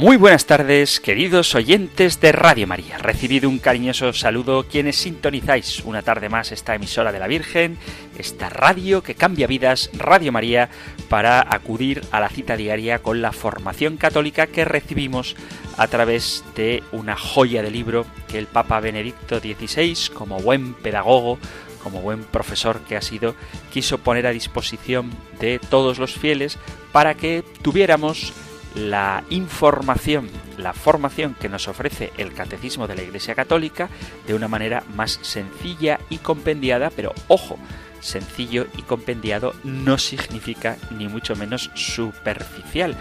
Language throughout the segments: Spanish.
Muy buenas tardes, queridos oyentes de Radio María. Recibido un cariñoso saludo quienes sintonizáis una tarde más esta emisora de la Virgen, esta radio que cambia vidas, Radio María, para acudir a la cita diaria con la formación católica que recibimos a través de una joya de libro que el Papa Benedicto XVI, como buen pedagogo, como buen profesor que ha sido, quiso poner a disposición de todos los fieles para que tuviéramos la información, la formación que nos ofrece el Catecismo de la Iglesia Católica de una manera más sencilla y compendiada, pero ojo, sencillo y compendiado no significa ni mucho menos superficial,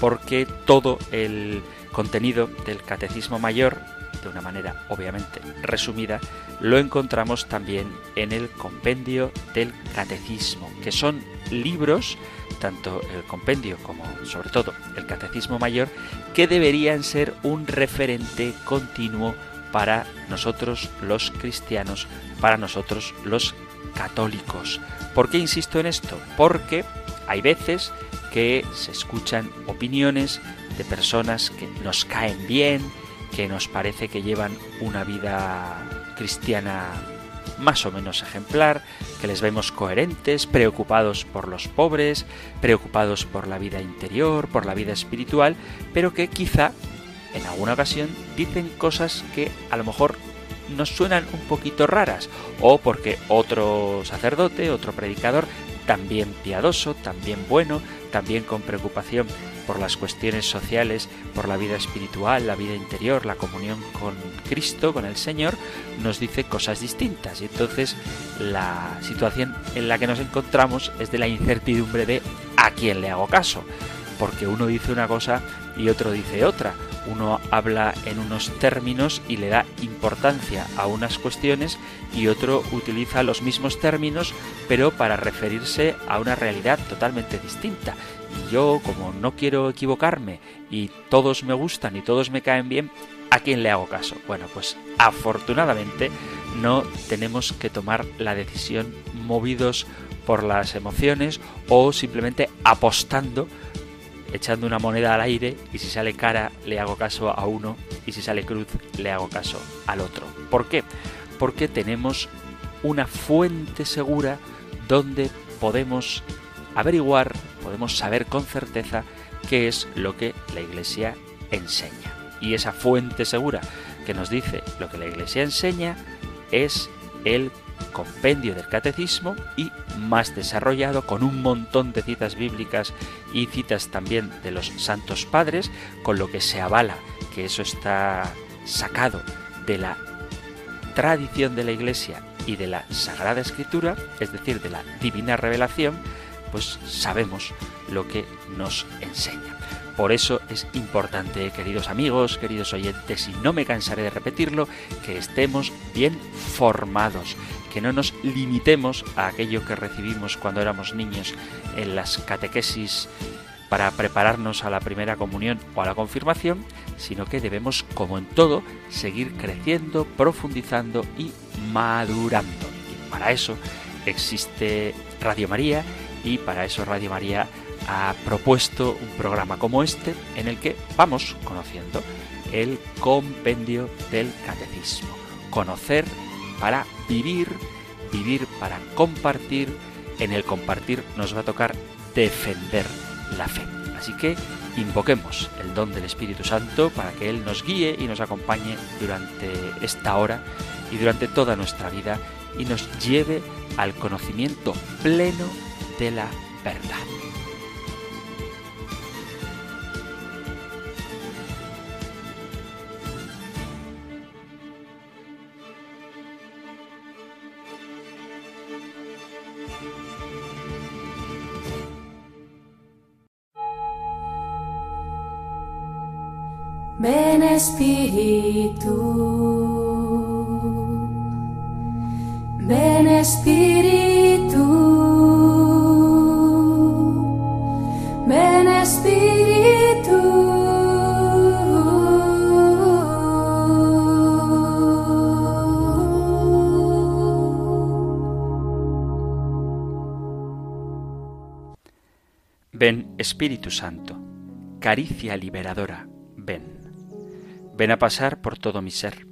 porque todo el contenido del Catecismo Mayor, de una manera obviamente resumida, lo encontramos también en el compendio del Catecismo, que son libros tanto el compendio como sobre todo el catecismo mayor, que deberían ser un referente continuo para nosotros los cristianos, para nosotros los católicos. ¿Por qué insisto en esto? Porque hay veces que se escuchan opiniones de personas que nos caen bien, que nos parece que llevan una vida cristiana más o menos ejemplar, que les vemos coherentes, preocupados por los pobres, preocupados por la vida interior, por la vida espiritual, pero que quizá en alguna ocasión dicen cosas que a lo mejor nos suenan un poquito raras, o porque otro sacerdote, otro predicador, también piadoso, también bueno, también con preocupación por las cuestiones sociales, por la vida espiritual, la vida interior, la comunión con Cristo, con el Señor, nos dice cosas distintas. Y entonces la situación en la que nos encontramos es de la incertidumbre de a quién le hago caso. Porque uno dice una cosa y otro dice otra. Uno habla en unos términos y le da importancia a unas cuestiones y otro utiliza los mismos términos pero para referirse a una realidad totalmente distinta. Yo, como no quiero equivocarme y todos me gustan y todos me caen bien, ¿a quién le hago caso? Bueno, pues afortunadamente no tenemos que tomar la decisión movidos por las emociones o simplemente apostando echando una moneda al aire y si sale cara le hago caso a uno y si sale cruz le hago caso al otro. ¿Por qué? Porque tenemos una fuente segura donde podemos averiguar, podemos saber con certeza qué es lo que la Iglesia enseña. Y esa fuente segura que nos dice lo que la Iglesia enseña es el compendio del catecismo y más desarrollado con un montón de citas bíblicas y citas también de los santos padres, con lo que se avala que eso está sacado de la tradición de la Iglesia y de la Sagrada Escritura, es decir, de la divina revelación, pues sabemos lo que nos enseña. Por eso es importante, queridos amigos, queridos oyentes, y no me cansaré de repetirlo, que estemos bien formados, que no nos limitemos a aquello que recibimos cuando éramos niños en las catequesis para prepararnos a la primera comunión o a la confirmación, sino que debemos, como en todo, seguir creciendo, profundizando y madurando. Y para eso existe Radio María y para eso Radio María ha propuesto un programa como este en el que vamos conociendo el compendio del catecismo. Conocer para vivir, vivir para compartir. En el compartir nos va a tocar defender la fe. Así que invoquemos el don del Espíritu Santo para que Él nos guíe y nos acompañe durante esta hora y durante toda nuestra vida y nos lleve al conocimiento pleno de la verdad. Ven Espíritu, ven Espíritu, Ven Espíritu Santo, caricia liberadora, ven. Ven a pasar por todo mi ser,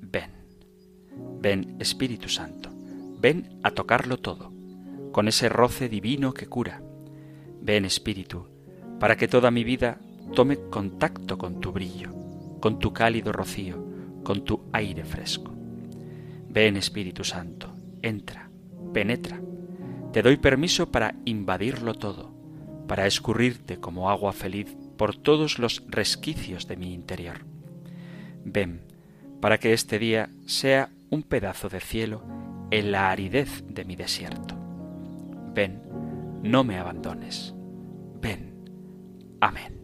ven. Ven Espíritu Santo, ven a tocarlo todo, con ese roce divino que cura. Ven Espíritu, para que toda mi vida tome contacto con tu brillo, con tu cálido rocío, con tu aire fresco. Ven Espíritu Santo, entra, penetra. Te doy permiso para invadirlo todo para escurrirte como agua feliz por todos los resquicios de mi interior. Ven, para que este día sea un pedazo de cielo en la aridez de mi desierto. Ven, no me abandones. Ven. Amén.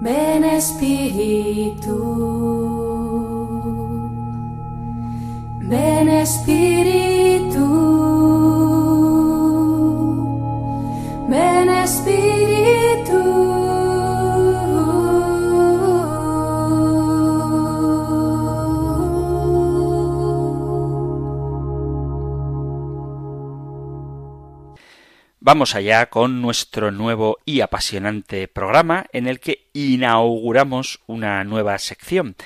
Ven Espíritu. Ven Espíritu, ven Espíritu. Vamos allá con nuestro nuevo y apasionante programa en el que inauguramos una nueva sección.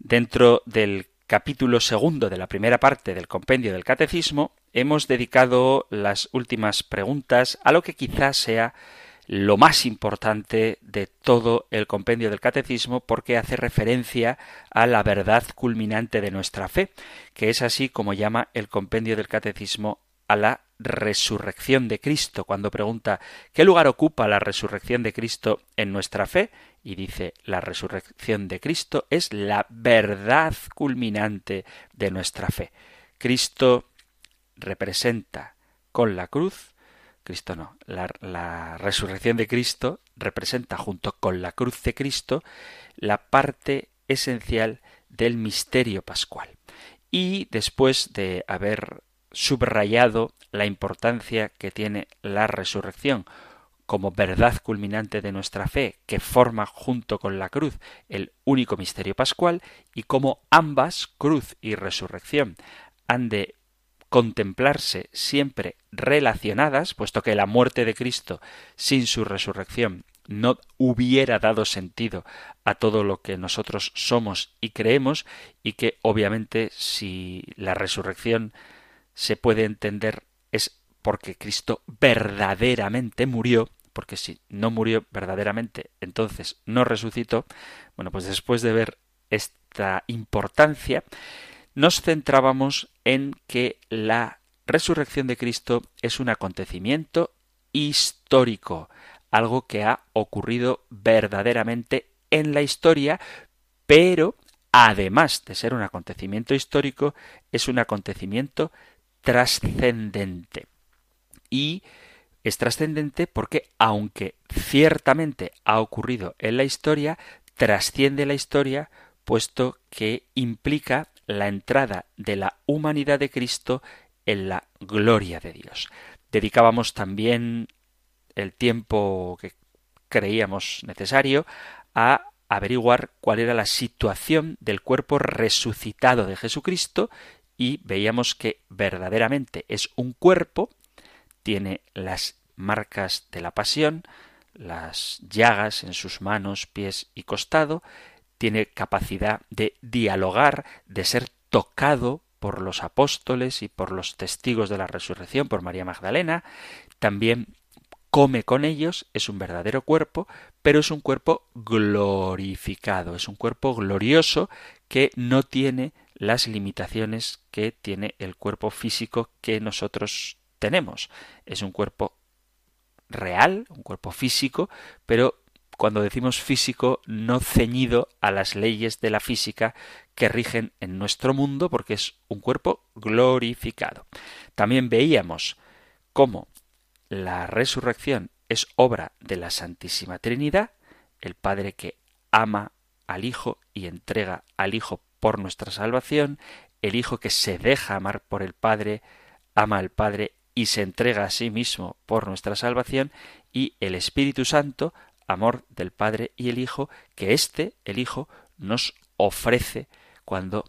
Dentro del capítulo segundo de la primera parte del compendio del Catecismo, hemos dedicado las últimas preguntas a lo que quizás sea lo más importante de todo el compendio del catecismo porque hace referencia a la verdad culminante de nuestra fe, que es así como llama el compendio del catecismo a la resurrección de Cristo, cuando pregunta ¿qué lugar ocupa la resurrección de Cristo en nuestra fe? Y dice la resurrección de Cristo es la verdad culminante de nuestra fe. Cristo representa con la cruz, Cristo no, la, la resurrección de Cristo representa junto con la cruz de Cristo la parte esencial del misterio pascual. Y después de haber subrayado la importancia que tiene la resurrección como verdad culminante de nuestra fe, que forma junto con la cruz el único misterio pascual, y como ambas, cruz y resurrección, han de contemplarse siempre relacionadas, puesto que la muerte de Cristo sin su resurrección no hubiera dado sentido a todo lo que nosotros somos y creemos, y que obviamente si la resurrección se puede entender es porque Cristo verdaderamente murió, porque si no murió verdaderamente, entonces no resucitó, bueno, pues después de ver esta importancia, nos centrábamos en que la resurrección de Cristo es un acontecimiento histórico, algo que ha ocurrido verdaderamente en la historia, pero además de ser un acontecimiento histórico, es un acontecimiento trascendente. Y es trascendente porque, aunque ciertamente ha ocurrido en la historia, trasciende la historia puesto que implica la entrada de la humanidad de Cristo en la gloria de Dios. Dedicábamos también el tiempo que creíamos necesario a averiguar cuál era la situación del cuerpo resucitado de Jesucristo y veíamos que verdaderamente es un cuerpo, tiene las marcas de la pasión, las llagas en sus manos, pies y costado, tiene capacidad de dialogar, de ser tocado por los apóstoles y por los testigos de la resurrección, por María Magdalena, también come con ellos, es un verdadero cuerpo, pero es un cuerpo glorificado, es un cuerpo glorioso que no tiene las limitaciones que tiene el cuerpo físico que nosotros tenemos. Es un cuerpo real, un cuerpo físico, pero cuando decimos físico no ceñido a las leyes de la física que rigen en nuestro mundo, porque es un cuerpo glorificado. También veíamos cómo la resurrección es obra de la Santísima Trinidad, el Padre que ama al Hijo y entrega al Hijo por nuestra salvación, el Hijo que se deja amar por el Padre, ama al Padre y se entrega a sí mismo por nuestra salvación, y el Espíritu Santo, amor del Padre y el Hijo, que éste, el Hijo, nos ofrece cuando,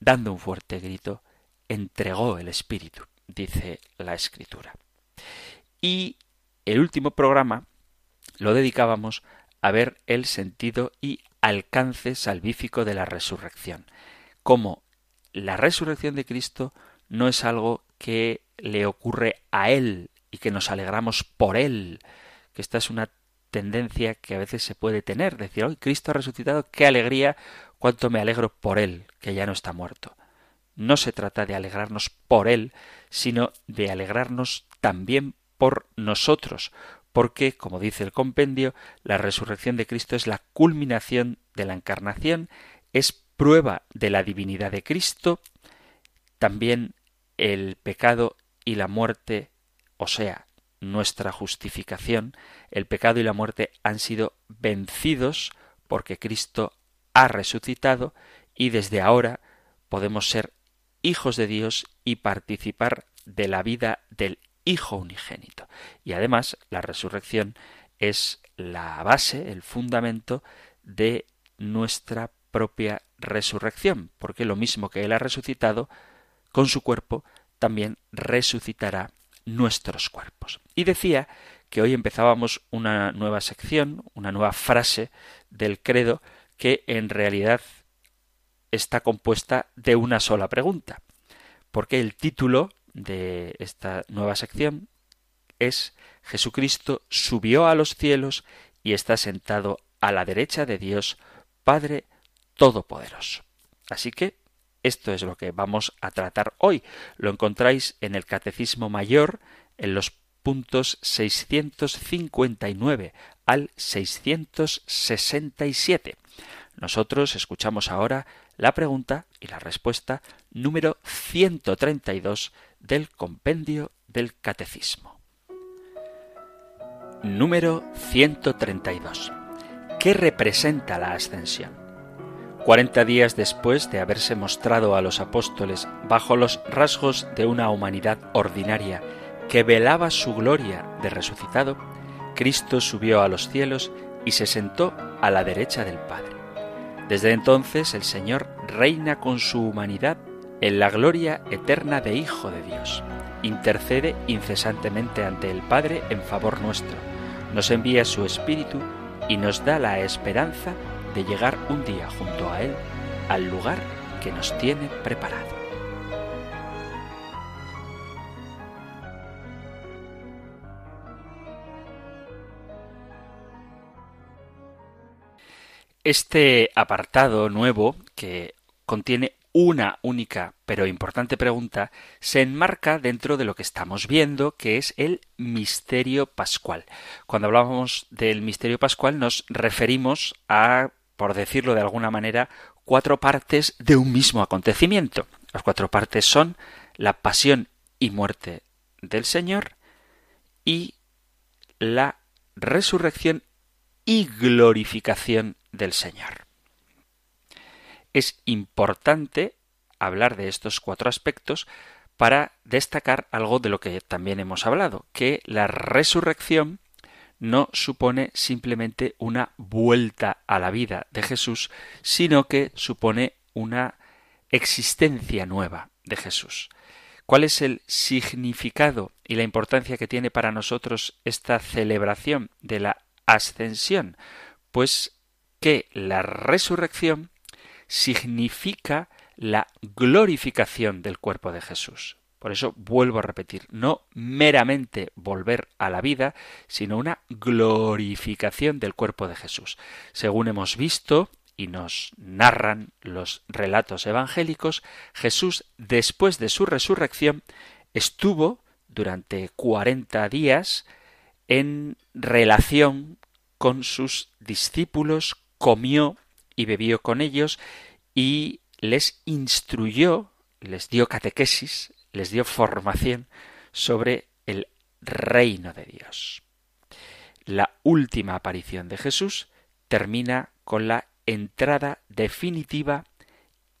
dando un fuerte grito, entregó el Espíritu, dice la Escritura. Y el último programa lo dedicábamos a ver el sentido y alcance salvífico de la resurrección. Cómo la resurrección de Cristo no es algo que le ocurre a Él y que nos alegramos por Él, que esta es una tendencia que a veces se puede tener, decir, hoy Cristo ha resucitado, qué alegría, cuánto me alegro por Él, que ya no está muerto. No se trata de alegrarnos por Él, sino de alegrarnos también por nosotros, porque, como dice el compendio, la resurrección de Cristo es la culminación de la encarnación, es prueba de la divinidad de Cristo, también el pecado y la muerte, o sea, nuestra justificación, el pecado y la muerte han sido vencidos porque Cristo ha resucitado y desde ahora podemos ser hijos de Dios y participar de la vida del Hijo unigénito. Y además la resurrección es la base, el fundamento de nuestra propia resurrección, porque lo mismo que Él ha resucitado, con su cuerpo también resucitará nuestros cuerpos. Y decía que hoy empezábamos una nueva sección, una nueva frase del credo que en realidad está compuesta de una sola pregunta, porque el título de esta nueva sección es Jesucristo subió a los cielos y está sentado a la derecha de Dios, Padre Todopoderoso. Así que esto es lo que vamos a tratar hoy. Lo encontráis en el Catecismo Mayor, en los puntos 659 al 667. Nosotros escuchamos ahora la pregunta y la respuesta número 132 del compendio del Catecismo. Número 132. ¿Qué representa la ascensión? Cuarenta días después de haberse mostrado a los apóstoles bajo los rasgos de una humanidad ordinaria que velaba su gloria de resucitado, Cristo subió a los cielos y se sentó a la derecha del Padre. Desde entonces el Señor reina con su humanidad en la gloria eterna de Hijo de Dios. Intercede incesantemente ante el Padre en favor nuestro. Nos envía su Espíritu y nos da la esperanza de llegar un día junto a Él al lugar que nos tiene preparado. Este apartado nuevo, que contiene una única pero importante pregunta, se enmarca dentro de lo que estamos viendo, que es el misterio pascual. Cuando hablamos del misterio pascual nos referimos a, por decirlo de alguna manera, cuatro partes de un mismo acontecimiento. Las cuatro partes son la pasión y muerte del Señor y la resurrección y glorificación del Señor. Es importante hablar de estos cuatro aspectos para destacar algo de lo que también hemos hablado, que la resurrección no supone simplemente una vuelta a la vida de Jesús, sino que supone una existencia nueva de Jesús. ¿Cuál es el significado y la importancia que tiene para nosotros esta celebración de la ascensión? Pues que la resurrección significa la glorificación del cuerpo de Jesús. Por eso vuelvo a repetir, no meramente volver a la vida, sino una glorificación del cuerpo de Jesús. Según hemos visto y nos narran los relatos evangélicos, Jesús, después de su resurrección, estuvo durante cuarenta días en relación con sus discípulos, comió y bebió con ellos y les instruyó, les dio catequesis, les dio formación sobre el reino de Dios. La última aparición de Jesús termina con la entrada definitiva,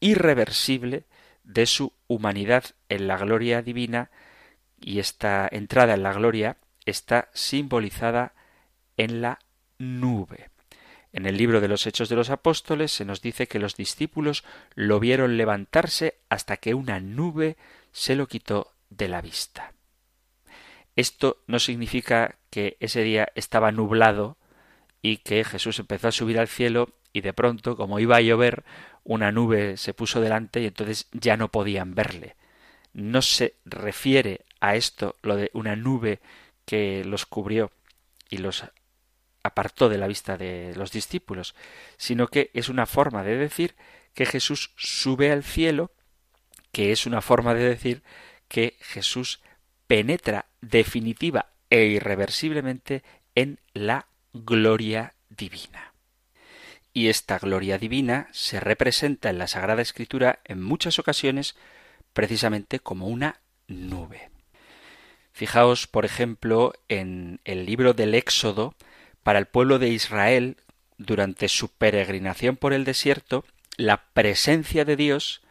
irreversible, de su humanidad en la gloria divina, y esta entrada en la gloria está simbolizada en la nube. En el libro de los Hechos de los Apóstoles se nos dice que los discípulos lo vieron levantarse hasta que una nube se lo quitó de la vista. Esto no significa que ese día estaba nublado y que Jesús empezó a subir al cielo y de pronto, como iba a llover, una nube se puso delante y entonces ya no podían verle. No se refiere a esto lo de una nube que los cubrió y los apartó de la vista de los discípulos, sino que es una forma de decir que Jesús sube al cielo, que es una forma de decir que Jesús penetra definitiva e irreversiblemente en la gloria divina. Y esta gloria divina se representa en la Sagrada Escritura en muchas ocasiones precisamente como una nube. Fijaos, por ejemplo, en el libro del Éxodo, para el pueblo de Israel, durante su peregrinación por el desierto, la presencia de Dios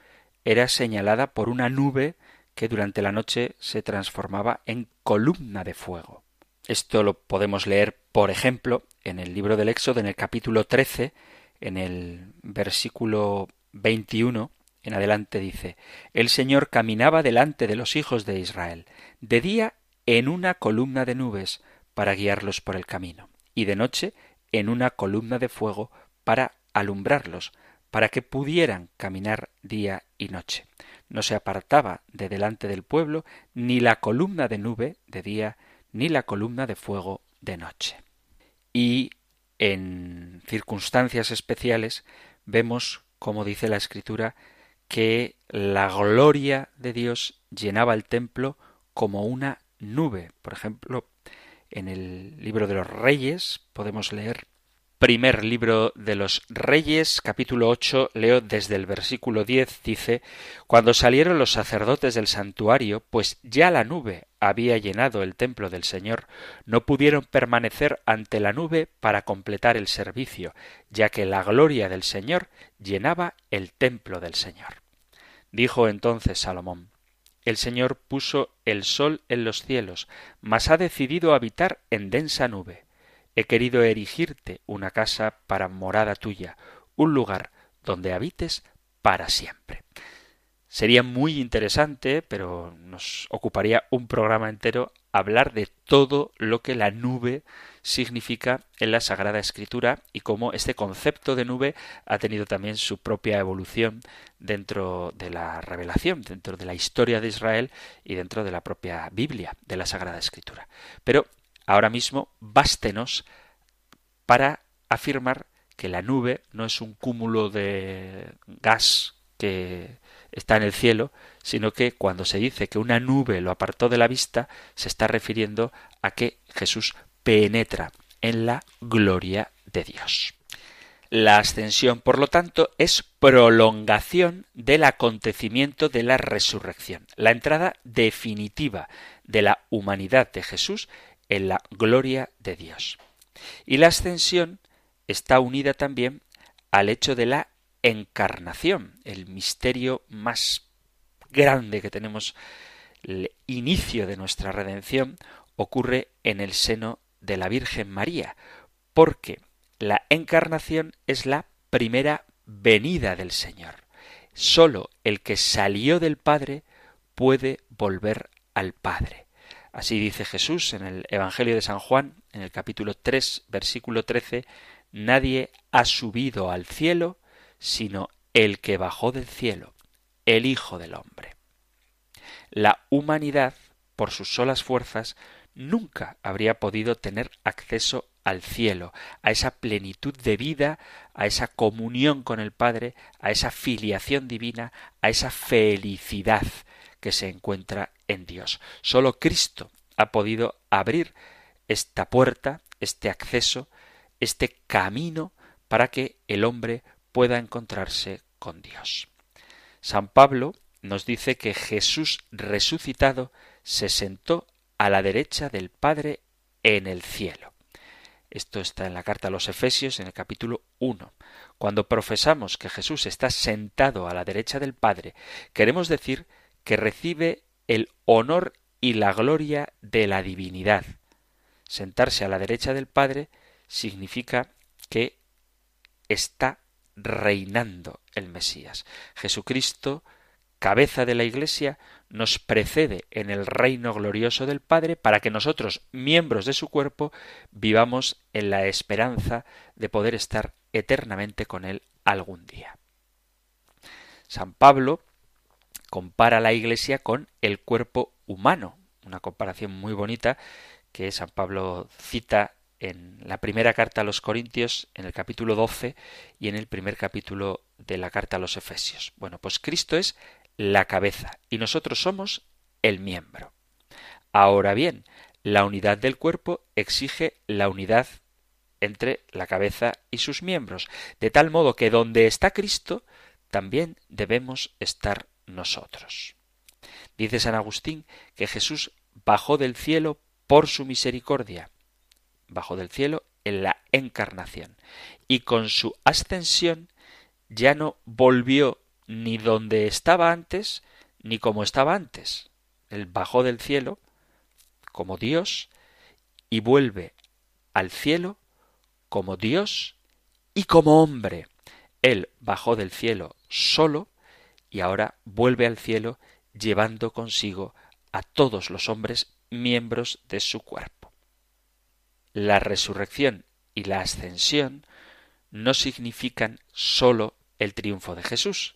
era señalada por una nube que durante la noche se transformaba en columna de fuego. Esto lo podemos leer, por ejemplo, en el libro del Éxodo, en el capítulo 13, en el versículo 21, en adelante dice, El Señor caminaba delante de los hijos de Israel, de día en una columna de nubes para guiarlos por el camino, y de noche en una columna de fuego para alumbrarlos, para que pudieran caminar día y noche. No se apartaba de delante del pueblo ni la columna de nube de día, ni la columna de fuego de noche. Y en circunstancias especiales vemos, como dice la Escritura, que la gloria de Dios llenaba el templo como una nube. Por ejemplo, en el libro de los Reyes podemos leer primer libro de los Reyes, capítulo 8, leo desde el versículo 10, dice, Cuando salieron los sacerdotes del santuario, pues ya la nube había llenado el templo del Señor, no pudieron permanecer ante la nube para completar el servicio, ya que la gloria del Señor llenaba el templo del Señor. Dijo entonces Salomón, el Señor puso el sol en los cielos, mas ha decidido habitar en densa nube he querido erigirte una casa para morada tuya, un lugar donde habites para siempre. Sería muy interesante, pero nos ocuparía un programa entero hablar de todo lo que la nube significa en la Sagrada Escritura y cómo este concepto de nube ha tenido también su propia evolución dentro de la revelación, dentro de la historia de Israel y dentro de la propia Biblia, de la Sagrada Escritura. Pero ahora mismo bástenos para afirmar que la nube no es un cúmulo de gas que está en el cielo, sino que cuando se dice que una nube lo apartó de la vista, se está refiriendo a que Jesús penetra en la gloria de Dios. La ascensión, por lo tanto, es prolongación del acontecimiento de la resurrección, la entrada definitiva de la humanidad de Jesús en la gloria de Dios. Y la ascensión está unida también al hecho de la encarnación, el misterio más grande que tenemos, el inicio de nuestra redención, ocurre en el seno de la Virgen María, porque la encarnación es la primera venida del Señor. Sólo el que salió del Padre puede volver al Padre. Así dice Jesús en el Evangelio de San Juan, en el capítulo 3, versículo 13, Nadie ha subido al cielo sino el que bajó del cielo, el Hijo del Hombre. La humanidad, por sus solas fuerzas, nunca habría podido tener acceso al cielo, a esa plenitud de vida, a esa comunión con el Padre, a esa filiación divina, a esa felicidad que se encuentra en Dios. Solo Cristo ha podido abrir esta puerta, este acceso, este camino para que el hombre pueda encontrarse con Dios. San Pablo nos dice que Jesús resucitado se sentó a la derecha del Padre en el cielo. Esto está en la carta a los Efesios en el capítulo 1. Cuando profesamos que Jesús está sentado a la derecha del Padre, queremos decir que recibe el honor y la gloria de la divinidad. Sentarse a la derecha del Padre significa que está reinando el Mesías. Jesucristo cabeza de la Iglesia, nos precede en el reino glorioso del Padre para que nosotros, miembros de su cuerpo, vivamos en la esperanza de poder estar eternamente con Él algún día. San Pablo compara la Iglesia con el cuerpo humano, una comparación muy bonita que San Pablo cita en la primera carta a los Corintios, en el capítulo 12 y en el primer capítulo de la carta a los Efesios. Bueno, pues Cristo es la cabeza y nosotros somos el miembro. Ahora bien, la unidad del cuerpo exige la unidad entre la cabeza y sus miembros, de tal modo que donde está Cristo, también debemos estar nosotros. Dice San Agustín que Jesús bajó del cielo por su misericordia, bajó del cielo en la encarnación, y con su ascensión ya no volvió ni donde estaba antes, ni como estaba antes. Él bajó del cielo como Dios y vuelve al cielo como Dios y como hombre. Él bajó del cielo solo y ahora vuelve al cielo llevando consigo a todos los hombres miembros de su cuerpo. La resurrección y la ascensión no significan sólo el triunfo de Jesús,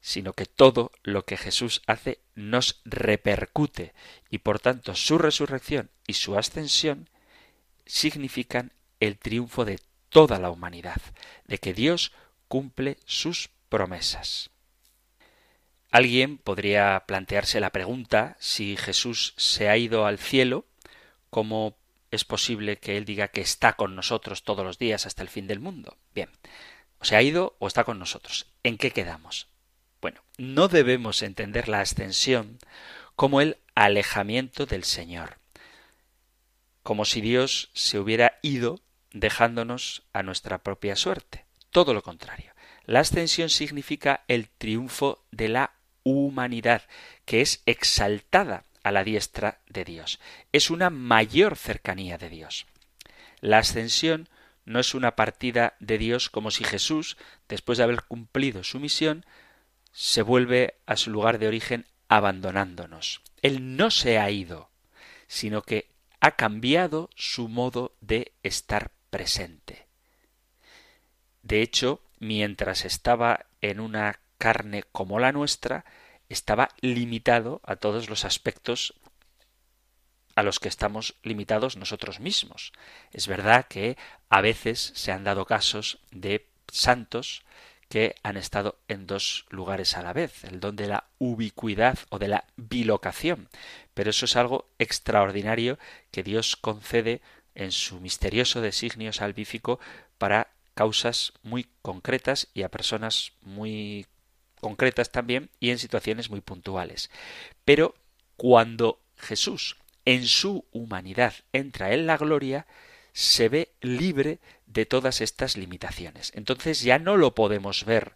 sino que todo lo que Jesús hace nos repercute y por tanto su resurrección y su ascensión significan el triunfo de toda la humanidad, de que Dios cumple sus promesas. Alguien podría plantearse la pregunta si Jesús se ha ido al cielo, ¿cómo es posible que Él diga que está con nosotros todos los días hasta el fin del mundo? Bien, o se ha ido o está con nosotros. ¿En qué quedamos? Bueno, no debemos entender la ascensión como el alejamiento del Señor, como si Dios se hubiera ido dejándonos a nuestra propia suerte. Todo lo contrario. La ascensión significa el triunfo de la humanidad, que es exaltada a la diestra de Dios. Es una mayor cercanía de Dios. La ascensión no es una partida de Dios como si Jesús, después de haber cumplido su misión, se vuelve a su lugar de origen abandonándonos. Él no se ha ido, sino que ha cambiado su modo de estar presente. De hecho, mientras estaba en una carne como la nuestra, estaba limitado a todos los aspectos a los que estamos limitados nosotros mismos. Es verdad que a veces se han dado casos de santos que han estado en dos lugares a la vez, el don de la ubicuidad o de la bilocación. Pero eso es algo extraordinario que Dios concede en su misterioso designio salvífico para causas muy concretas y a personas muy concretas también y en situaciones muy puntuales. Pero cuando Jesús en su humanidad entra en la gloria, se ve libre de todas estas limitaciones. Entonces ya no lo podemos ver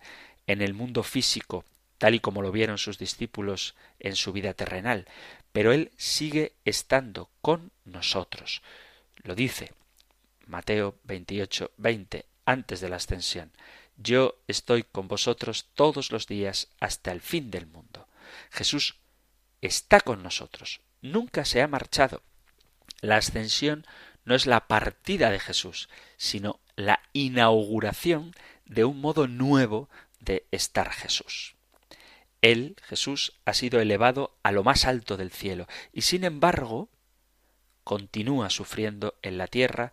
en el mundo físico, tal y como lo vieron sus discípulos en su vida terrenal, pero Él sigue estando con nosotros. Lo dice Mateo 28, 20, antes de la ascensión. Yo estoy con vosotros todos los días hasta el fin del mundo. Jesús está con nosotros, nunca se ha marchado. La ascensión no es la partida de Jesús, sino la inauguración de un modo nuevo de estar Jesús. Él, Jesús, ha sido elevado a lo más alto del cielo y sin embargo continúa sufriendo en la tierra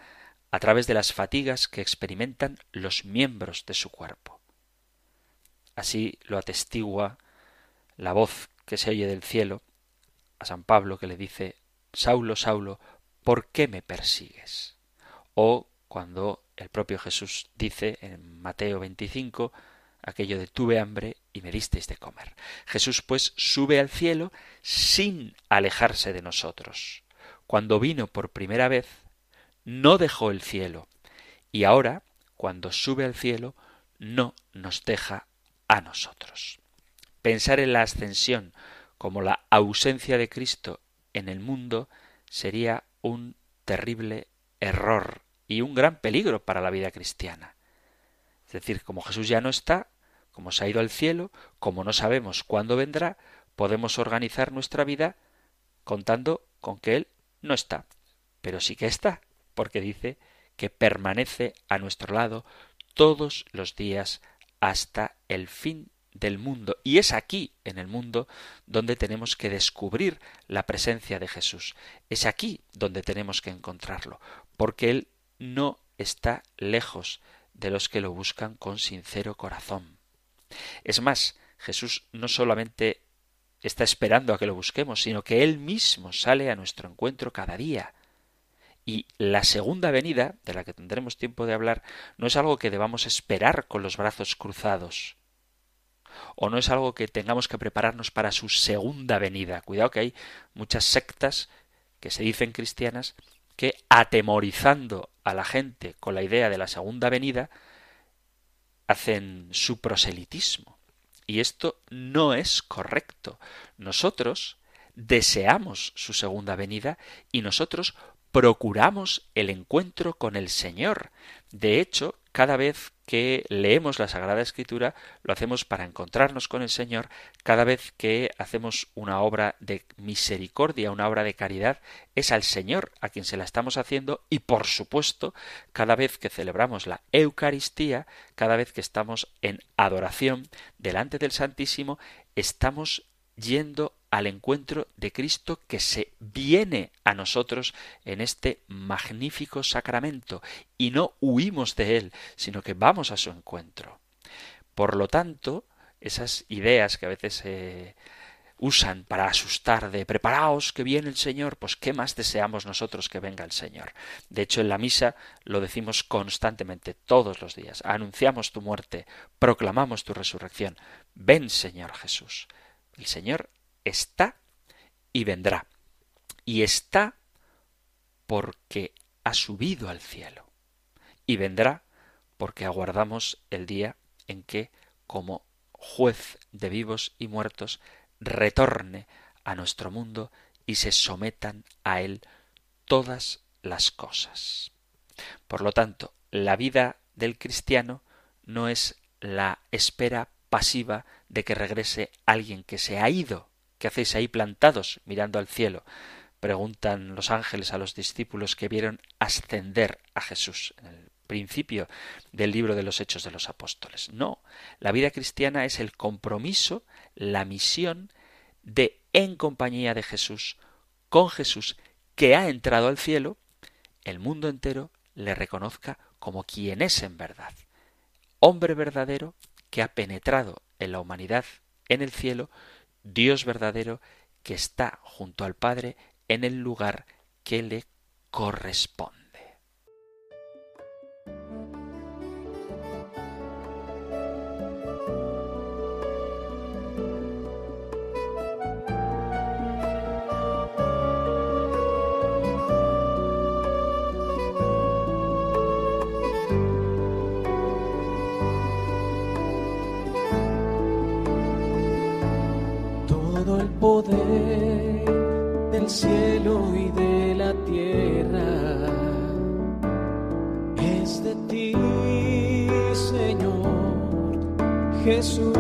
a través de las fatigas que experimentan los miembros de su cuerpo. Así lo atestigua la voz que se oye del cielo a San Pablo que le dice Saulo, Saulo, ¿por qué me persigues? O cuando el propio Jesús dice en Mateo 25 aquello de tuve hambre y me disteis de comer. Jesús pues sube al cielo sin alejarse de nosotros. Cuando vino por primera vez, no dejó el cielo y ahora, cuando sube al cielo, no nos deja a nosotros. Pensar en la ascensión como la ausencia de Cristo en el mundo sería un terrible error y un gran peligro para la vida cristiana. Es decir, como Jesús ya no está, como se ha ido al cielo, como no sabemos cuándo vendrá, podemos organizar nuestra vida contando con que Él no está, pero sí que está, porque dice que permanece a nuestro lado todos los días hasta el fin del mundo. Y es aquí, en el mundo, donde tenemos que descubrir la presencia de Jesús. Es aquí donde tenemos que encontrarlo, porque Él no está lejos de los que lo buscan con sincero corazón. Es más, Jesús no solamente está esperando a que lo busquemos, sino que Él mismo sale a nuestro encuentro cada día. Y la segunda venida, de la que tendremos tiempo de hablar, no es algo que debamos esperar con los brazos cruzados, o no es algo que tengamos que prepararnos para su segunda venida. Cuidado que hay muchas sectas que se dicen cristianas que atemorizando a la gente con la idea de la segunda venida, hacen su proselitismo. Y esto no es correcto. Nosotros deseamos su segunda venida y nosotros procuramos el encuentro con el Señor. De hecho, cada vez que leemos la Sagrada Escritura, lo hacemos para encontrarnos con el Señor, cada vez que hacemos una obra de misericordia, una obra de caridad, es al Señor a quien se la estamos haciendo y por supuesto, cada vez que celebramos la Eucaristía, cada vez que estamos en adoración delante del Santísimo, estamos yendo al encuentro de Cristo que se viene a nosotros en este magnífico sacramento y no huimos de él, sino que vamos a su encuentro. Por lo tanto, esas ideas que a veces se usan para asustar de preparaos que viene el Señor, pues qué más deseamos nosotros que venga el Señor. De hecho, en la misa lo decimos constantemente, todos los días. Anunciamos tu muerte, proclamamos tu resurrección. Ven, Señor Jesús. El Señor está y vendrá. Y está porque ha subido al cielo. Y vendrá porque aguardamos el día en que, como juez de vivos y muertos, retorne a nuestro mundo y se sometan a él todas las cosas. Por lo tanto, la vida del cristiano no es la espera pasiva de que regrese alguien que se ha ido ¿Qué hacéis ahí plantados mirando al cielo? preguntan los ángeles a los discípulos que vieron ascender a Jesús en el principio del libro de los Hechos de los Apóstoles. No, la vida cristiana es el compromiso, la misión de en compañía de Jesús, con Jesús, que ha entrado al cielo, el mundo entero le reconozca como quien es en verdad. Hombre verdadero que ha penetrado en la humanidad en el cielo Dios verdadero que está junto al Padre en el lugar que le corresponde. Jesús.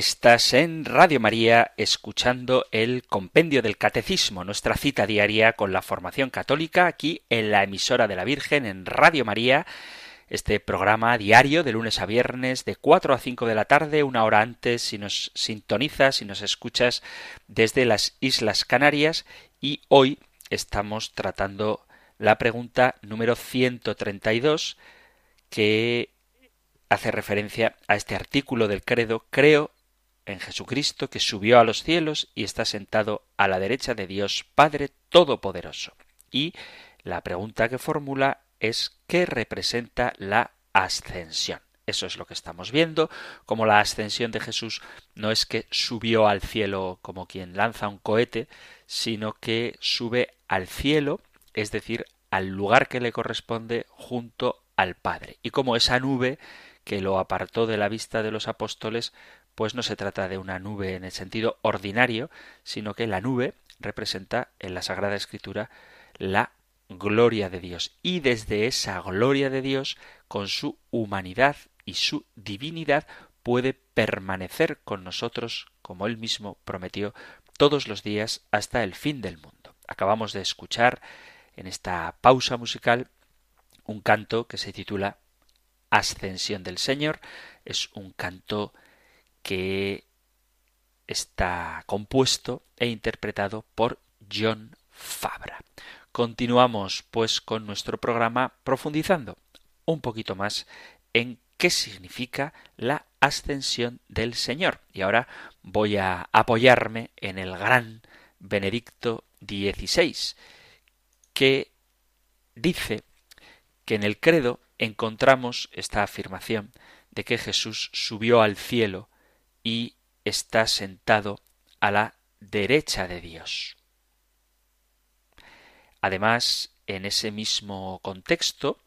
Estás en Radio María escuchando el Compendio del Catecismo, nuestra cita diaria con la formación católica aquí en la emisora de la Virgen en Radio María, este programa diario de lunes a viernes de 4 a 5 de la tarde, una hora antes si nos sintonizas, si nos escuchas desde las Islas Canarias. Y hoy estamos tratando la pregunta número 132 que hace referencia a este artículo del credo Creo en Jesucristo que subió a los cielos y está sentado a la derecha de Dios Padre Todopoderoso. Y la pregunta que formula es ¿qué representa la ascensión? Eso es lo que estamos viendo, como la ascensión de Jesús no es que subió al cielo como quien lanza un cohete, sino que sube al cielo, es decir, al lugar que le corresponde junto al Padre. Y como esa nube que lo apartó de la vista de los apóstoles, pues no se trata de una nube en el sentido ordinario, sino que la nube representa en la Sagrada Escritura la gloria de Dios. Y desde esa gloria de Dios, con su humanidad y su divinidad, puede permanecer con nosotros, como él mismo prometió, todos los días hasta el fin del mundo. Acabamos de escuchar en esta pausa musical un canto que se titula Ascensión del Señor. Es un canto que está compuesto e interpretado por John Fabra. Continuamos pues con nuestro programa profundizando un poquito más en qué significa la ascensión del Señor. Y ahora voy a apoyarme en el gran Benedicto XVI, que dice que en el credo encontramos esta afirmación de que Jesús subió al cielo y está sentado a la derecha de Dios. Además, en ese mismo contexto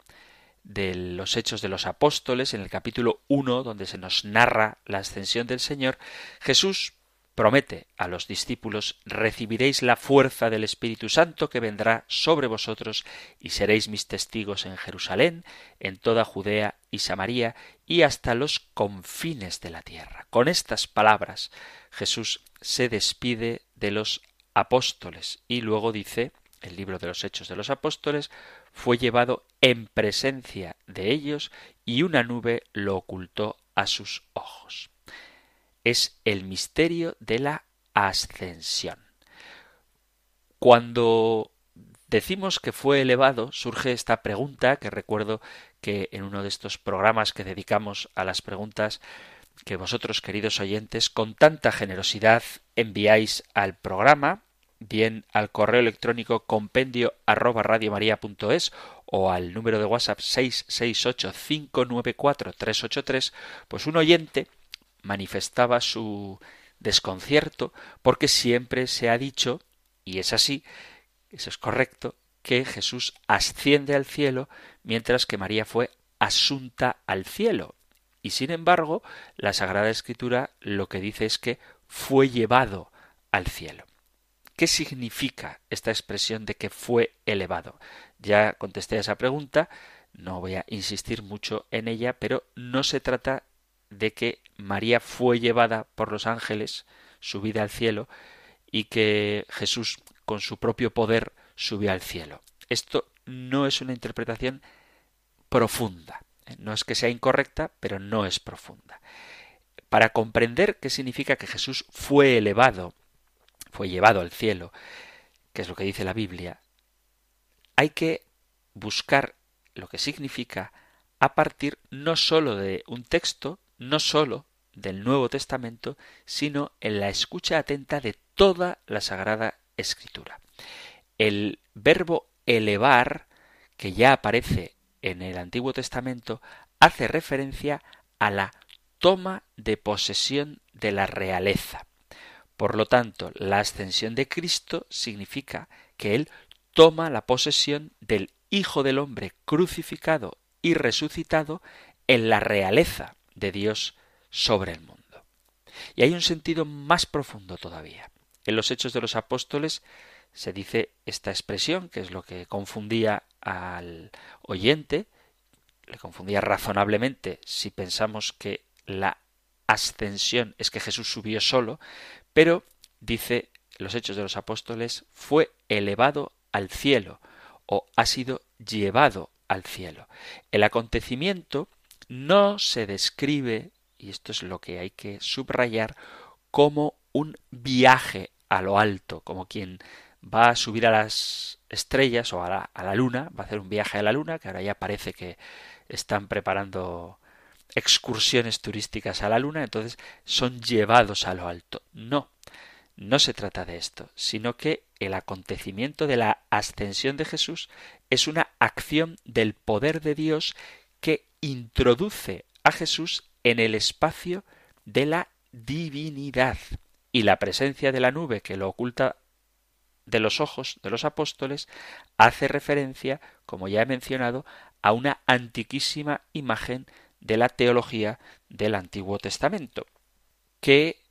de los Hechos de los Apóstoles, en el capítulo 1, donde se nos narra la ascensión del Señor, Jesús promete a los discípulos recibiréis la fuerza del Espíritu Santo que vendrá sobre vosotros y seréis mis testigos en Jerusalén, en toda Judea y Samaria y hasta los confines de la tierra. Con estas palabras Jesús se despide de los apóstoles y luego dice el libro de los Hechos de los Apóstoles fue llevado en presencia de ellos y una nube lo ocultó a sus ojos es el misterio de la ascensión. Cuando decimos que fue elevado, surge esta pregunta que recuerdo que en uno de estos programas que dedicamos a las preguntas que vosotros, queridos oyentes, con tanta generosidad enviáis al programa, bien al correo electrónico compendio arroba radiomaria.es o al número de WhatsApp 668-594-383, pues un oyente manifestaba su desconcierto porque siempre se ha dicho, y es así, eso es correcto, que Jesús asciende al cielo mientras que María fue asunta al cielo. Y sin embargo, la Sagrada Escritura lo que dice es que fue llevado al cielo. ¿Qué significa esta expresión de que fue elevado? Ya contesté a esa pregunta, no voy a insistir mucho en ella, pero no se trata de que María fue llevada por los ángeles, subida al cielo, y que Jesús, con su propio poder, subió al cielo. Esto no es una interpretación profunda. No es que sea incorrecta, pero no es profunda. Para comprender qué significa que Jesús fue elevado fue llevado al cielo, que es lo que dice la Biblia, hay que buscar lo que significa a partir no sólo de un texto, no sólo del Nuevo Testamento, sino en la escucha atenta de toda la Sagrada Escritura. El verbo elevar, que ya aparece en el Antiguo Testamento, hace referencia a la toma de posesión de la realeza. Por lo tanto, la ascensión de Cristo significa que Él toma la posesión del Hijo del Hombre crucificado y resucitado en la realeza de Dios sobre el mundo. Y hay un sentido más profundo todavía. En los Hechos de los Apóstoles se dice esta expresión, que es lo que confundía al oyente, le confundía razonablemente si pensamos que la ascensión es que Jesús subió solo, pero, dice los Hechos de los Apóstoles, fue elevado al cielo o ha sido llevado al cielo. El acontecimiento no se describe, y esto es lo que hay que subrayar, como un viaje a lo alto, como quien va a subir a las estrellas o a la, a la, luna, va a hacer un viaje a la luna, que ahora ya parece que están preparando excursiones turísticas a la Luna, entonces son llevados a lo alto. No, no se trata de esto, sino que el acontecimiento de la ascensión de Jesús es una acción del poder de Dios introduce a Jesús en el espacio de la divinidad. Y la presencia de la nube que lo oculta de los ojos de los apóstoles hace referencia, como ya he mencionado, a una antiquísima imagen de la teología del Antiguo Testamento, que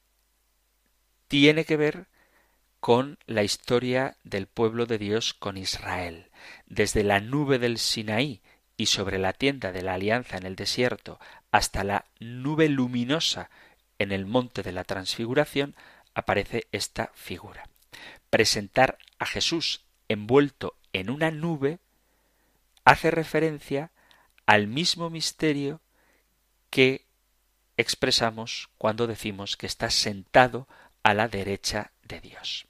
tiene que ver con la historia del pueblo de Dios con Israel. Desde la nube del Sinaí y sobre la tienda de la alianza en el desierto hasta la nube luminosa en el monte de la transfiguración aparece esta figura. Presentar a Jesús envuelto en una nube hace referencia al mismo misterio que expresamos cuando decimos que está sentado a la derecha de Dios.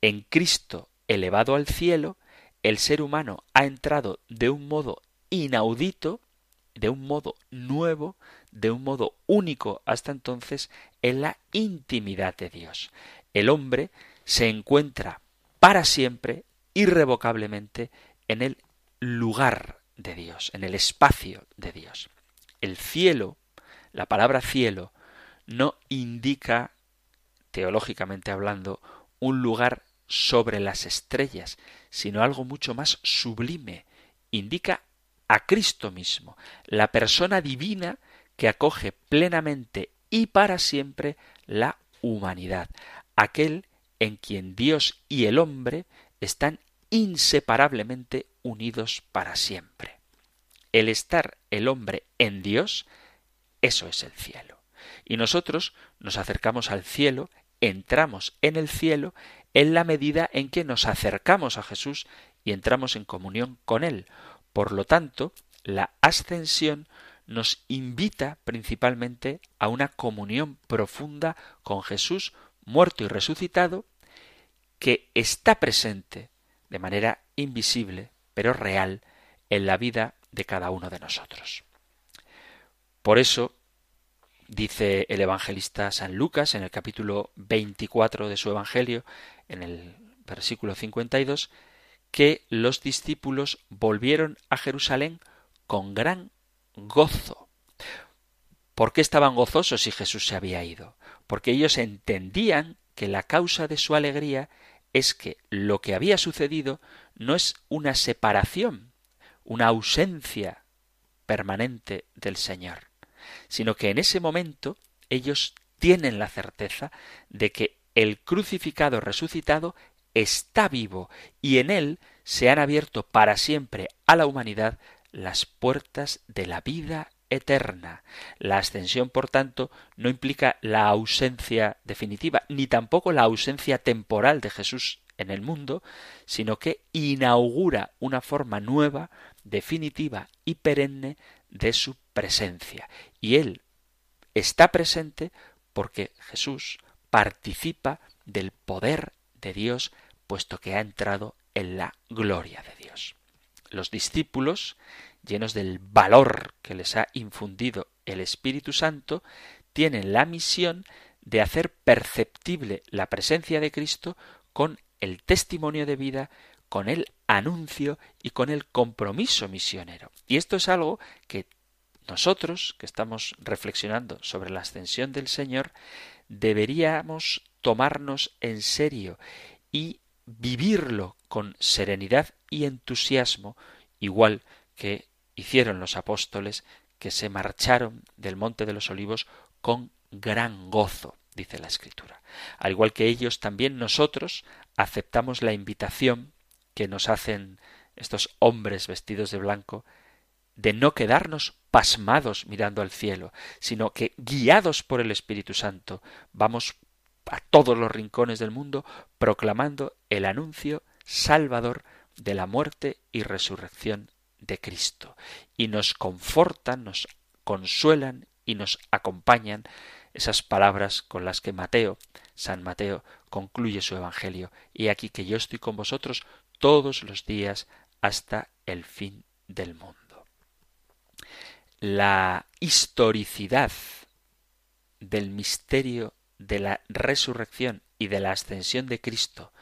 En Cristo elevado al cielo, el ser humano ha entrado de un modo inaudito, de un modo nuevo, de un modo único hasta entonces, en la intimidad de Dios. El hombre se encuentra para siempre, irrevocablemente, en el lugar de Dios, en el espacio de Dios. El cielo, la palabra cielo, no indica, teológicamente hablando, un lugar sobre las estrellas, sino algo mucho más sublime. Indica a Cristo mismo, la persona divina que acoge plenamente y para siempre la humanidad, aquel en quien Dios y el hombre están inseparablemente unidos para siempre el estar el hombre en Dios, eso es el cielo. Y nosotros nos acercamos al cielo, entramos en el cielo en la medida en que nos acercamos a Jesús y entramos en comunión con Él. Por lo tanto, la ascensión nos invita principalmente a una comunión profunda con Jesús muerto y resucitado, que está presente de manera invisible, pero real, en la vida de cada uno de nosotros. Por eso, dice el evangelista San Lucas en el capítulo 24 de su Evangelio, en el versículo 52, que los discípulos volvieron a Jerusalén con gran gozo. ¿Por qué estaban gozosos si Jesús se había ido? Porque ellos entendían que la causa de su alegría es que lo que había sucedido no es una separación, una ausencia permanente del Señor, sino que en ese momento ellos tienen la certeza de que el crucificado resucitado está vivo y en él se han abierto para siempre a la humanidad las puertas de la vida eterna. La ascensión, por tanto, no implica la ausencia definitiva, ni tampoco la ausencia temporal de Jesús en el mundo, sino que inaugura una forma nueva, definitiva y perenne de su presencia. Y Él está presente porque Jesús participa del poder de Dios, puesto que ha entrado en la gloria de Dios. Los discípulos, llenos del valor que les ha infundido el Espíritu Santo, tienen la misión de hacer perceptible la presencia de Cristo con el testimonio de vida, con el anuncio y con el compromiso misionero. Y esto es algo que nosotros, que estamos reflexionando sobre la ascensión del Señor, deberíamos tomarnos en serio y vivirlo con serenidad y entusiasmo, igual que hicieron los apóstoles que se marcharon del Monte de los Olivos con gran gozo, dice la Escritura. Al igual que ellos, también nosotros aceptamos la invitación que nos hacen estos hombres vestidos de blanco de no quedarnos pasmados mirando al cielo, sino que guiados por el Espíritu Santo vamos a todos los rincones del mundo proclamando el anuncio salvador de la muerte y resurrección de Cristo. Y nos confortan, nos consuelan y nos acompañan esas palabras con las que Mateo, San Mateo, concluye su Evangelio. Y aquí que yo estoy con vosotros todos los días hasta el fin del mundo. La historicidad del misterio de la resurrección y de la ascensión de Cristo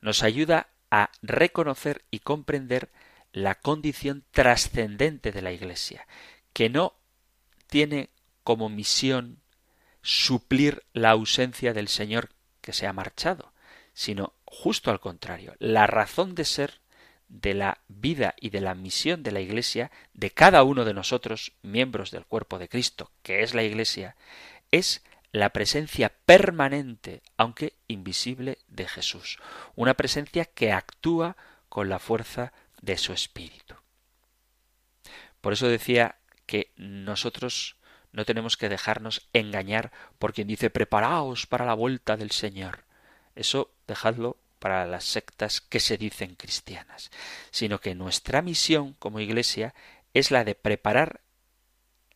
nos ayuda a reconocer y comprender la condición trascendente de la Iglesia, que no tiene como misión suplir la ausencia del Señor que se ha marchado, sino justo al contrario, la razón de ser de la vida y de la misión de la Iglesia, de cada uno de nosotros, miembros del cuerpo de Cristo, que es la Iglesia, es la presencia permanente, aunque invisible, de Jesús, una presencia que actúa con la fuerza de su espíritu. Por eso decía que nosotros no tenemos que dejarnos engañar por quien dice preparaos para la vuelta del Señor. Eso dejadlo para las sectas que se dicen cristianas, sino que nuestra misión como Iglesia es la de preparar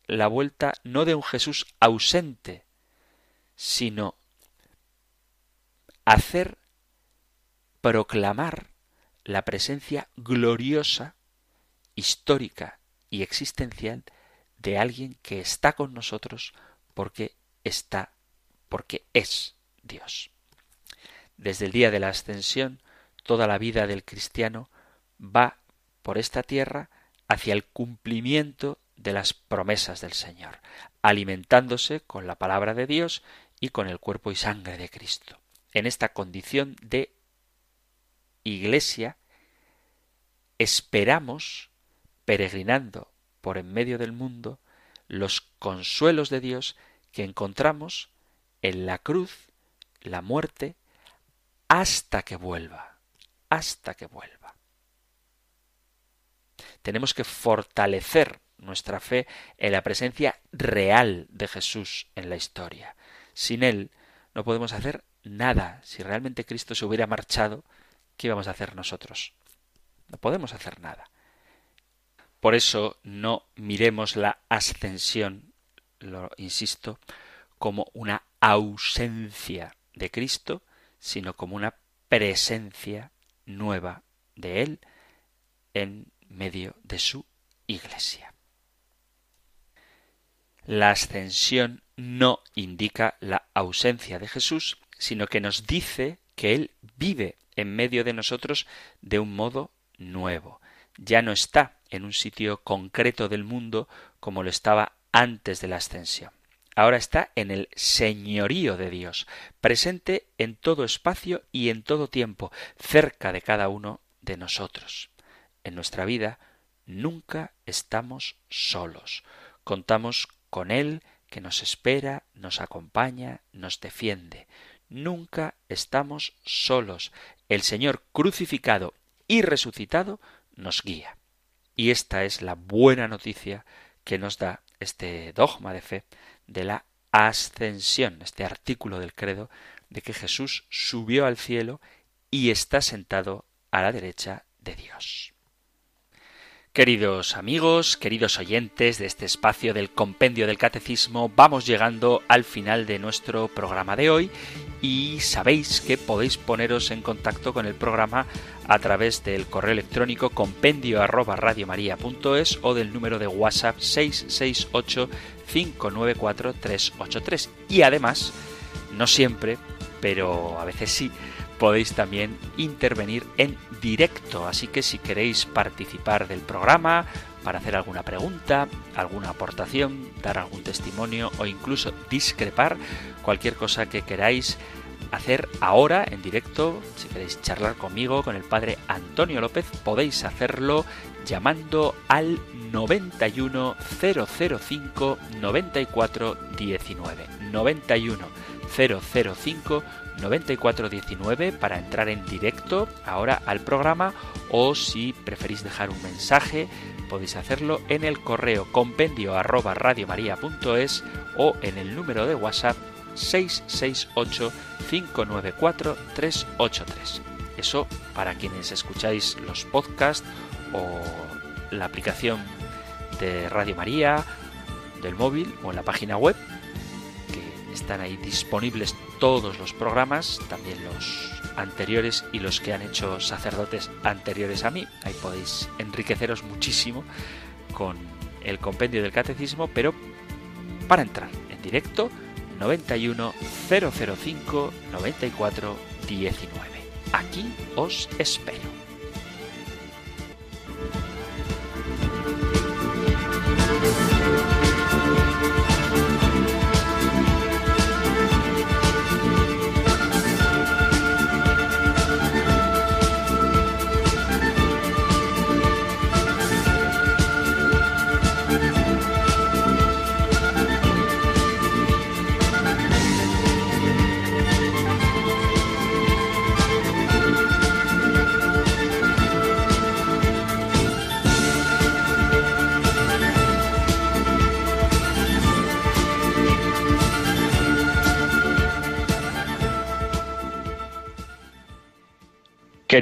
la vuelta no de un Jesús ausente, sino hacer proclamar la presencia gloriosa, histórica y existencial de alguien que está con nosotros porque está, porque es Dios. Desde el día de la ascensión, toda la vida del cristiano va por esta tierra hacia el cumplimiento de las promesas del Señor, alimentándose con la palabra de Dios y con el cuerpo y sangre de Cristo. En esta condición de iglesia esperamos, peregrinando por en medio del mundo, los consuelos de Dios que encontramos en la cruz, la muerte hasta que vuelva, hasta que vuelva. Tenemos que fortalecer nuestra fe en la presencia real de Jesús en la historia. Sin Él no podemos hacer nada. Si realmente Cristo se hubiera marchado, ¿qué íbamos a hacer nosotros? No podemos hacer nada. Por eso no miremos la ascensión, lo insisto, como una ausencia de Cristo, sino como una presencia nueva de Él en medio de su iglesia. La ascensión no indica la ausencia de Jesús, sino que nos dice que Él vive en medio de nosotros de un modo nuevo. Ya no está en un sitio concreto del mundo como lo estaba antes de la ascensión. Ahora está en el señorío de Dios, presente en todo espacio y en todo tiempo, cerca de cada uno de nosotros. En nuestra vida nunca estamos solos. Contamos con Él que nos espera, nos acompaña, nos defiende. Nunca estamos solos. El Señor crucificado y resucitado nos guía. Y esta es la buena noticia que nos da este dogma de fe de la ascensión, este artículo del credo de que Jesús subió al cielo y está sentado a la derecha de Dios. Queridos amigos, queridos oyentes de este espacio del Compendio del Catecismo, vamos llegando al final de nuestro programa de hoy y sabéis que podéis poneros en contacto con el programa a través del correo electrónico compendio arroba o del número de WhatsApp 668 594 383 y además, no siempre, pero a veces sí, podéis también intervenir en directo. Así que si queréis participar del programa, para hacer alguna pregunta, alguna aportación, dar algún testimonio o incluso discrepar, cualquier cosa que queráis hacer ahora en directo, si queréis charlar conmigo, con el padre Antonio López, podéis hacerlo llamando al 91005 9419. 91005 9419 para entrar en directo ahora al programa o si preferís dejar un mensaje podéis hacerlo en el correo compendio arroba o en el número de WhatsApp 668 594 383. Eso para quienes escucháis los podcasts o la aplicación de Radio María, del móvil o en la página web, están ahí disponibles todos los programas, también los anteriores y los que han hecho sacerdotes anteriores a mí. Ahí podéis enriqueceros muchísimo con el compendio del catecismo, pero para entrar en directo 91 005 94 19. Aquí os espero.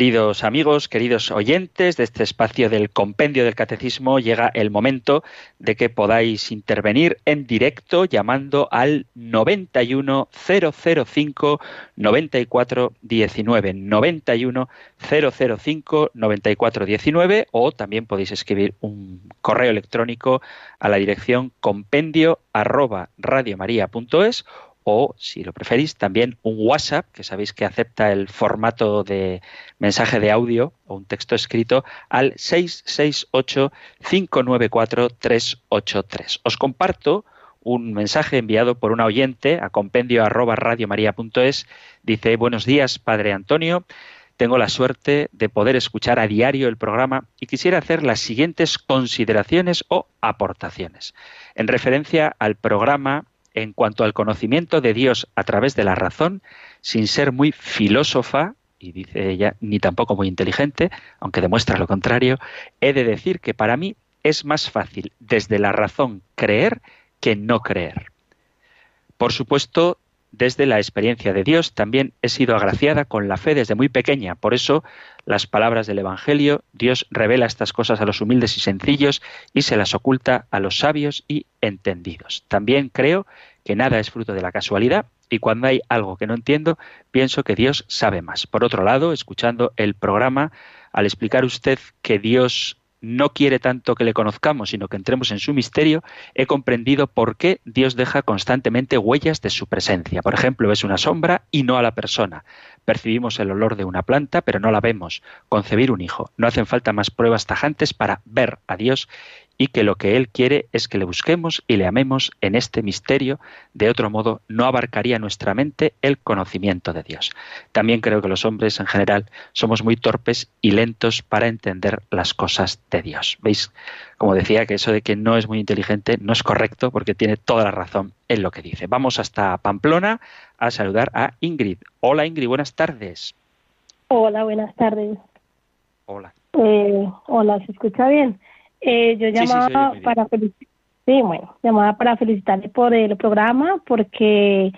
Queridos amigos, queridos oyentes de este espacio del compendio del catecismo, llega el momento de que podáis intervenir en directo llamando al 91005 9419 91005 9419 o también podéis escribir un correo electrónico a la dirección compendio arroba o, si lo preferís, también un WhatsApp, que sabéis que acepta el formato de mensaje de audio o un texto escrito, al 668-594-383. Os comparto un mensaje enviado por una oyente a compendio arroba Dice, buenos días, Padre Antonio. Tengo la suerte de poder escuchar a diario el programa y quisiera hacer las siguientes consideraciones o aportaciones. En referencia al programa en cuanto al conocimiento de Dios a través de la razón, sin ser muy filósofa, y dice ella, ni tampoco muy inteligente, aunque demuestra lo contrario, he de decir que para mí es más fácil desde la razón creer que no creer. Por supuesto, desde la experiencia de Dios también he sido agraciada con la fe desde muy pequeña. Por eso, las palabras del Evangelio, Dios revela estas cosas a los humildes y sencillos y se las oculta a los sabios y entendidos. También creo que nada es fruto de la casualidad y cuando hay algo que no entiendo, pienso que Dios sabe más. Por otro lado, escuchando el programa, al explicar usted que Dios no quiere tanto que le conozcamos, sino que entremos en su misterio, he comprendido por qué Dios deja constantemente huellas de su presencia. Por ejemplo, ves una sombra y no a la persona. Percibimos el olor de una planta, pero no la vemos. Concebir un hijo. No hacen falta más pruebas tajantes para ver a Dios y que lo que Él quiere es que le busquemos y le amemos en este misterio. De otro modo, no abarcaría nuestra mente el conocimiento de Dios. También creo que los hombres en general somos muy torpes y lentos para entender las cosas de Dios. ¿Veis? Como decía, que eso de que no es muy inteligente no es correcto porque tiene toda la razón en lo que dice. Vamos hasta Pamplona a saludar a Ingrid. Hola Ingrid, buenas tardes. Hola, buenas tardes. Hola. Eh, hola, ¿se escucha bien? Eh, yo Sí, sí, llamaba para felicitar, sí, bueno, llamaba para felicitarle por el programa porque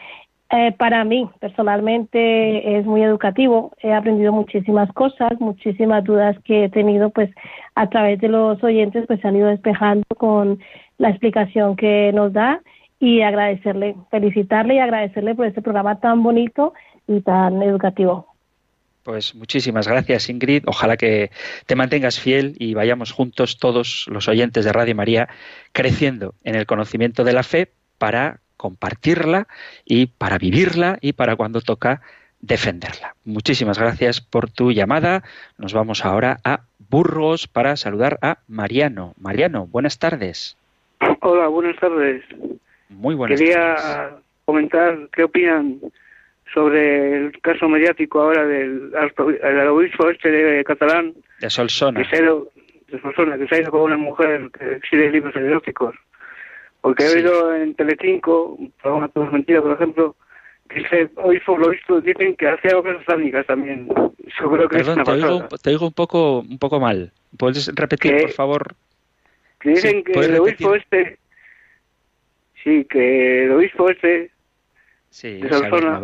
eh, para mí personalmente es muy educativo. He aprendido muchísimas cosas, muchísimas dudas que he tenido, pues a través de los oyentes, pues se han ido despejando con la explicación que nos da y agradecerle, felicitarle y agradecerle por este programa tan bonito y tan educativo. Pues muchísimas gracias, Ingrid. Ojalá que te mantengas fiel y vayamos juntos todos los oyentes de Radio María creciendo en el conocimiento de la fe para compartirla y para vivirla y para cuando toca defenderla. Muchísimas gracias por tu llamada. Nos vamos ahora a Burgos para saludar a Mariano. Mariano, buenas tardes. Hola, buenas tardes. Muy buenas Quería tardes. comentar qué opinan sobre el caso mediático ahora del el obispo este de catalán De Solsona. que se ha ido, de persona, que se ha ido con una mujer que escribe libros eróticos. Porque Sí. he oído en Telecinco, programa Todo es Mentira, por ejemplo, que ese obispo, lo visto, dicen que hacía obras satánicas también. Creo que es Perdón, una te oigo, te oigo un poco un poco mal. ¿Puedes repetir, Que- por favor? Que dicen Sí, que ¿puedes el obispo este, sí, que el obispo este Sí, de Solsona.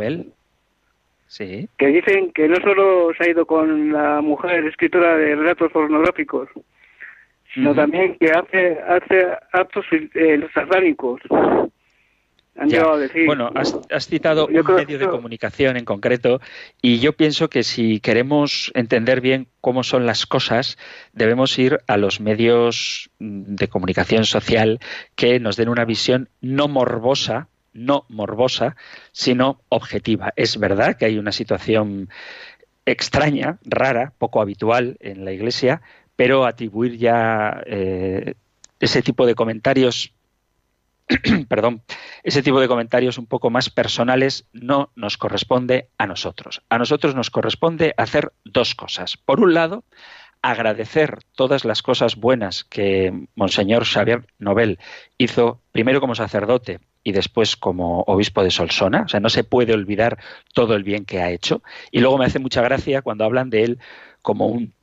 Sí. que dicen que no solo se ha ido con la mujer escritora de relatos pornográficos, sino también que hace hace actos eh, satánicos. Han Ya. a decir. Bueno, has, has citado Yo un medio que- de comunicación en concreto y yo pienso que si queremos entender bien cómo son las cosas, debemos ir a los medios mm, de comunicación social que nos den una visión no morbosa, no morbosa, sino objetiva. Es verdad que hay una situación extraña, rara, poco habitual en la Iglesia, pero atribuir ya eh, ese tipo de comentarios perdón, ese tipo de comentarios un poco más personales no nos corresponde a nosotros. A nosotros nos corresponde hacer dos cosas. Por un lado, agradecer todas las cosas buenas que Monseñor Xavier Nobel hizo primero como sacerdote y después como obispo de Solsona. O sea, no se puede olvidar todo el bien que ha hecho. Y luego me hace mucha gracia cuando hablan de él como un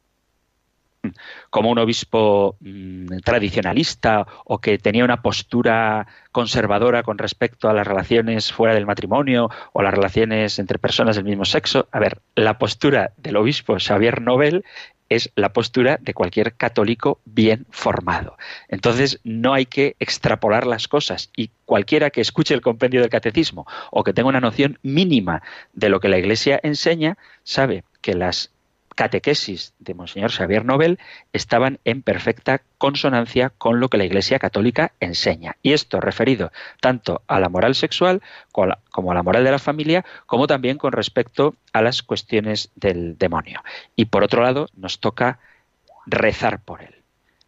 como un obispo mm, tradicionalista o que tenía una postura conservadora con respecto a las relaciones fuera del matrimonio o las relaciones entre personas del mismo sexo. A ver, la postura del obispo Xavier Nobel es la postura de cualquier católico bien formado. Entonces, no hay que extrapolar las cosas y cualquiera que escuche el compendio del catecismo o que tenga una noción mínima de lo que la Iglesia enseña, sabe que las catequesis de Monseñor Xavier Nobel estaban en perfecta consonancia con lo que la Iglesia Católica enseña. Y esto referido tanto a la moral sexual como a la moral de la familia, como también con respecto a las cuestiones del demonio. Y por otro lado, nos toca rezar por él.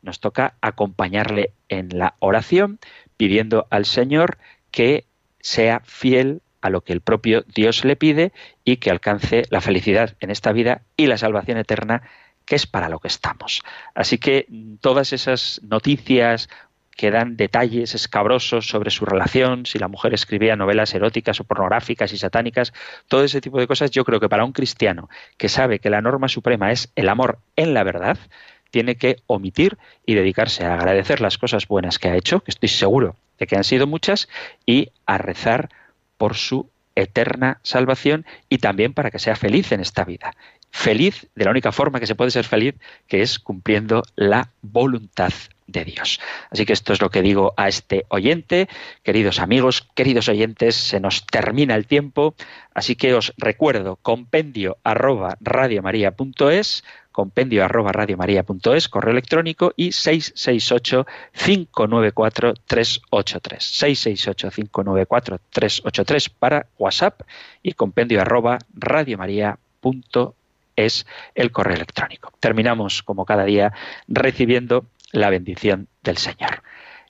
Nos toca acompañarle en la oración, pidiendo al Señor que sea fiel a lo que el propio Dios le pide y que alcance la felicidad en esta vida y la salvación eterna, que es para lo que estamos. Así que todas esas noticias que dan detalles escabrosos sobre su relación, si la mujer escribía novelas eróticas o pornográficas y satánicas, todo ese tipo de cosas, yo creo que para un cristiano que sabe que la norma suprema es el amor en la verdad, tiene que omitir y dedicarse a agradecer las cosas buenas que ha hecho, que estoy seguro de que han sido muchas, y a rezar por su eterna salvación y también para que sea feliz en esta vida. Feliz de la única forma que se puede ser feliz, que es cumpliendo la voluntad de Dios. Así que esto es lo que digo a este oyente. Queridos amigos, queridos oyentes, se nos termina el tiempo, así que os recuerdo compendio arroba radiomaria.es compendio arroba radiomaria.es, correo electrónico y 668-594-383. 668-594-383 para WhatsApp y compendio arroba radiomaria.es el correo electrónico. Terminamos, como cada día, recibiendo la bendición del Señor.